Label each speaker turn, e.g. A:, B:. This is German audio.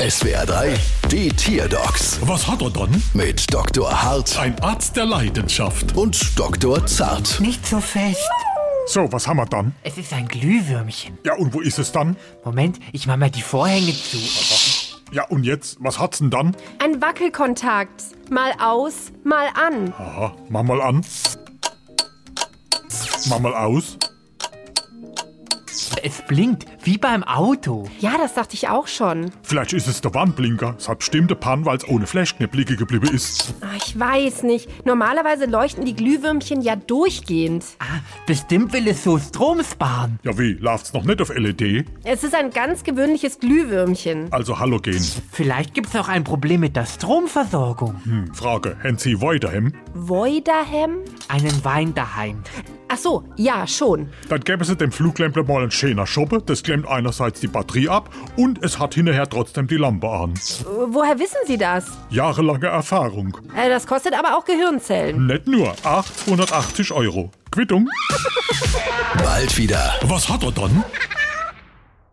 A: SWR 3, die Tierdocs
B: Was hat er dann?
A: mit Dr. Hart
B: Ein Arzt der Leidenschaft.
A: und Dr. Zart.
C: Nicht so fest.
B: So, was haben wir dann?
C: Es ist ein Glühwürmchen.
B: Ja, und wo ist es dann?
C: Moment, ich mach mal die Vorhänge zu.
B: Ja, und jetzt, was hat's denn dann?
D: Ein Wackelkontakt. Mal aus, mal an.
B: Aha, mach mal an. Mach mal aus.
C: Es blinkt, wie beim Auto.
D: Ja, das dachte ich auch schon.
B: Vielleicht ist es der Wandblinker. Es hat bestimmt eine Pan, weil es ohne Flashknip liegen geblieben ist.
D: Ah, Ich weiß nicht. Normalerweise leuchten die Glühwürmchen ja durchgehend.
C: Ah, bestimmt will es so Strom sparen.
B: Ja, wie? Läuft's noch nicht auf LED?
D: Es ist ein ganz gewöhnliches Glühwürmchen.
B: Also Halogen.
C: Vielleicht gibt's auch ein Problem mit der Stromversorgung.
B: Hm, Frage, haben Sie weiterhem?
D: Voidahem?
C: Einen Wein daheim.
D: Ach so, ja, schon.
B: Dann gäbe sie dem Fluglämpler mal einen schöner Schoppe. Das klemmt einerseits die Batterie ab und es hat hinterher trotzdem die Lampe an.
D: Woher wissen Sie das?
B: Jahrelange Erfahrung.
D: Äh, Das kostet aber auch Gehirnzellen.
B: Nicht nur 880 Euro. Quittung.
A: Bald wieder.
B: Was hat er dann?